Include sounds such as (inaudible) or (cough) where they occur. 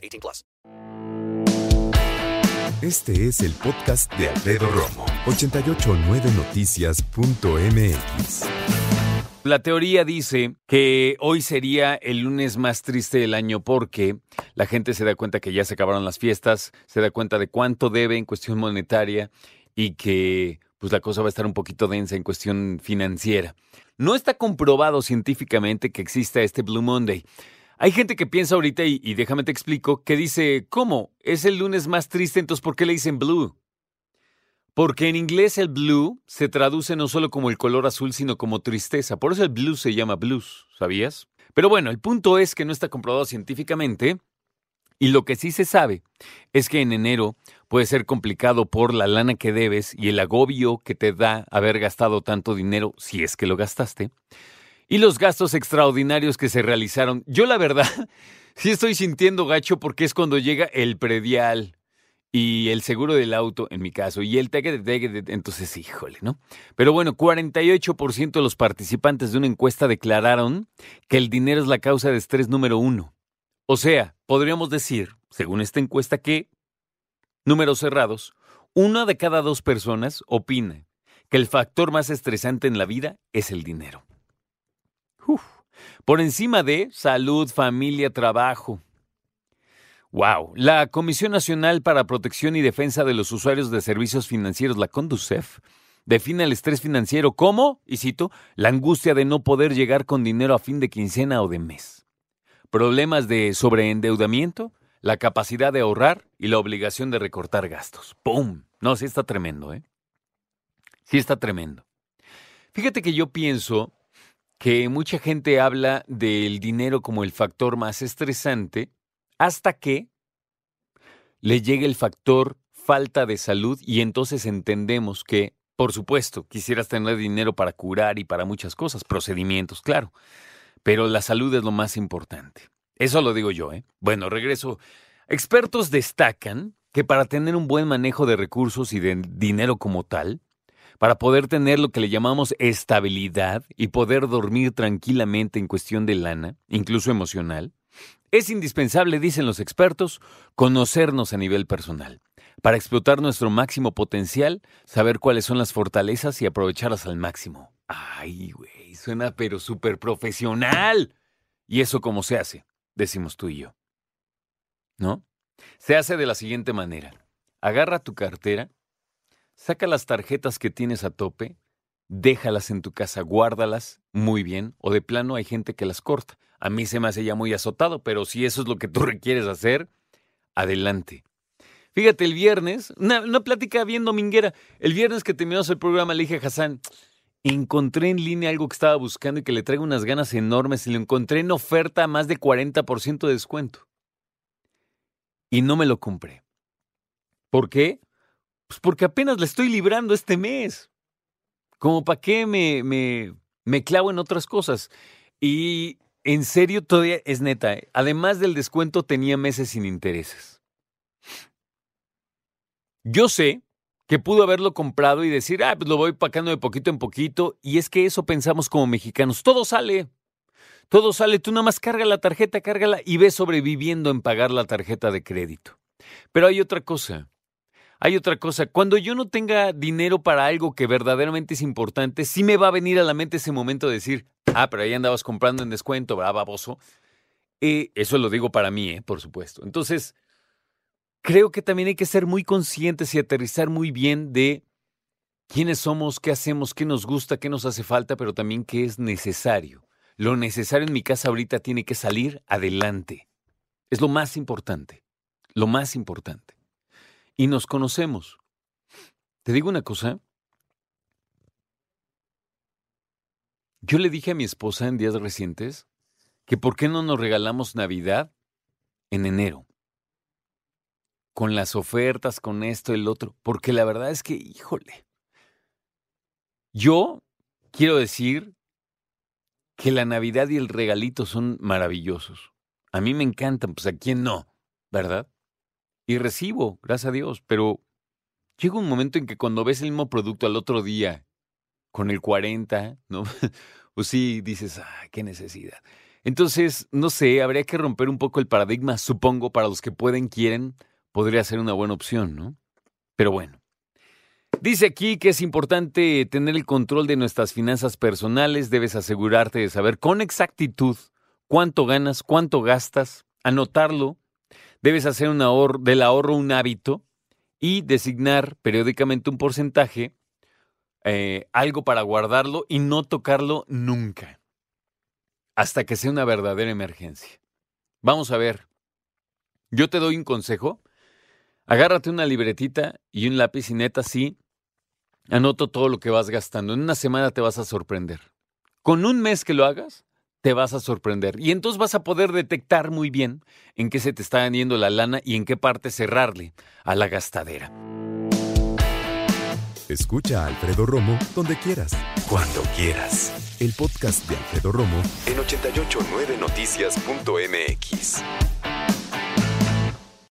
18 plus. Este es el podcast de Alfredo Romo. 889noticias.mx La teoría dice que hoy sería el lunes más triste del año porque la gente se da cuenta que ya se acabaron las fiestas, se da cuenta de cuánto debe en cuestión monetaria y que pues la cosa va a estar un poquito densa en cuestión financiera. No está comprobado científicamente que exista este Blue Monday. Hay gente que piensa ahorita, y, déjame te explico, que dice, ¿cómo? Es el lunes más triste, entonces ¿por qué le dicen blue? Porque en inglés el blue se traduce no solo como el color azul, sino como tristeza. Por eso el blues se llama blues, ¿sabías? Pero bueno, el punto es que no está comprobado científicamente. Y lo que sí se sabe es que en enero puede ser complicado por la lana que debes y el agobio que te da haber gastado tanto dinero, si es que lo gastaste, y los gastos extraordinarios que se realizaron. Yo la verdad, (laughs) sí estoy sintiendo gacho porque es cuando llega el predial y el seguro del auto, en mi caso, y el tegue de entonces híjole, ¿no? Pero bueno, 48% de los participantes de una encuesta declararon que el dinero es la causa de estrés número uno. O sea, podríamos decir, según esta encuesta, que números cerrados, una de cada dos personas opina que el factor más estresante en la vida es el dinero. Por encima de salud, familia, trabajo. Wow, la Comisión Nacional para Protección y Defensa de los Usuarios de Servicios Financieros, la CONDUCEF, define el estrés financiero como, y cito, la angustia de no poder llegar con dinero a fin de quincena o de mes. Problemas de sobreendeudamiento, la capacidad de ahorrar y la obligación de recortar gastos. ¡Pum! No, sí está tremendo, ¿eh? Sí está tremendo. Fíjate que yo pienso que mucha gente habla del dinero como el factor más estresante hasta que le llegue el factor falta de salud y entonces entendemos que, por supuesto, quisieras tener dinero para curar y para muchas cosas, procedimientos, claro, pero la salud es lo más importante. Eso lo digo yo, ¿eh? Bueno, regreso. Expertos destacan que para tener un buen manejo de recursos y de dinero como tal, para poder tener lo que le llamamos estabilidad y poder dormir tranquilamente en cuestión de lana, incluso emocional, es indispensable, dicen los expertos, conocernos a nivel personal. Para explotar nuestro máximo potencial, saber cuáles son las fortalezas y aprovecharlas al máximo. Ay, güey, suena pero súper profesional. ¿Y eso cómo se hace? decimos tú y yo. ¿No? Se hace de la siguiente manera. Agarra tu cartera, saca las tarjetas que tienes a tope, déjalas en tu casa, guárdalas muy bien, o de plano hay gente que las corta. A mí se me hace ya muy azotado, pero si eso es lo que tú (laughs) requieres hacer, adelante. Fíjate, el viernes, una, plática bien dominguera, el viernes que terminamos el programa le dije a Hassan, encontré en línea algo que estaba buscando y que le traigo unas ganas enormes y lo encontré en oferta a más de 40% de descuento. Y no me lo compré. ¿Por qué? Pues porque apenas le estoy librando este mes. Como para qué me, me, me clavo en otras cosas. Y en serio, todavía es neta. ¿eh? Además del descuento, tenía meses sin intereses. Yo sé que pudo haberlo comprado y decir, ah, pues lo voy pagando de poquito en poquito. Y es que eso pensamos como mexicanos. Todo sale. Todo sale. Tú nada más carga la tarjeta, cárgala y ves sobreviviendo en pagar la tarjeta de crédito. Pero hay otra cosa. Hay otra cosa. Cuando yo no tenga dinero para algo que verdaderamente es importante, sí me va a venir a la mente ese momento de decir, ah, pero ahí andabas comprando en descuento, ¿verdad, baboso? Eso lo digo para mí, ¿eh? por supuesto. Entonces, creo que también hay que ser muy conscientes y aterrizar muy bien de quiénes somos, qué hacemos, qué nos gusta, qué nos hace falta, pero también qué es necesario. Lo necesario en mi casa ahorita tiene que salir adelante. Es lo más importante, lo más importante. Y nos conocemos. Te digo una cosa. Yo le dije a mi esposa en días recientes que por qué no nos regalamos Navidad en enero. con las ofertas, con esto, el otro, porque la verdad es que, híjole, yo quiero decir que la Navidad y el regalito son maravillosos. A mí me encantan, pues a quién no, ¿verdad? Y recibo, gracias a Dios, pero llega un momento en que cuando ves el mismo producto al otro día, con el 40, ¿no? (laughs) pues sí, dices, ah, qué necesidad. Entonces, no sé, habría que romper un poco el paradigma, supongo, para los que pueden, quieren, podría ser una buena opción, ¿no? Pero bueno. Dice aquí que es importante tener el control de nuestras finanzas personales, debes asegurarte de saber con exactitud cuánto ganas, cuánto gastas, anotarlo, debes hacer del ahorro un hábito y designar periódicamente un porcentaje, eh, algo para guardarlo y no tocarlo nunca, hasta que sea una verdadera emergencia. Vamos a ver, yo te doy un consejo, agárrate una libretita y un lápiz y neta, sí, Anoto todo lo que vas gastando. En una semana te vas a sorprender. Con un mes que lo hagas, te vas a sorprender. Y entonces vas a poder detectar muy bien en qué se te está yendo la lana y en qué parte cerrarle a la gastadera. Escucha a Alfredo Romo donde quieras, cuando quieras. El podcast de Alfredo Romo en 889noticias.mx.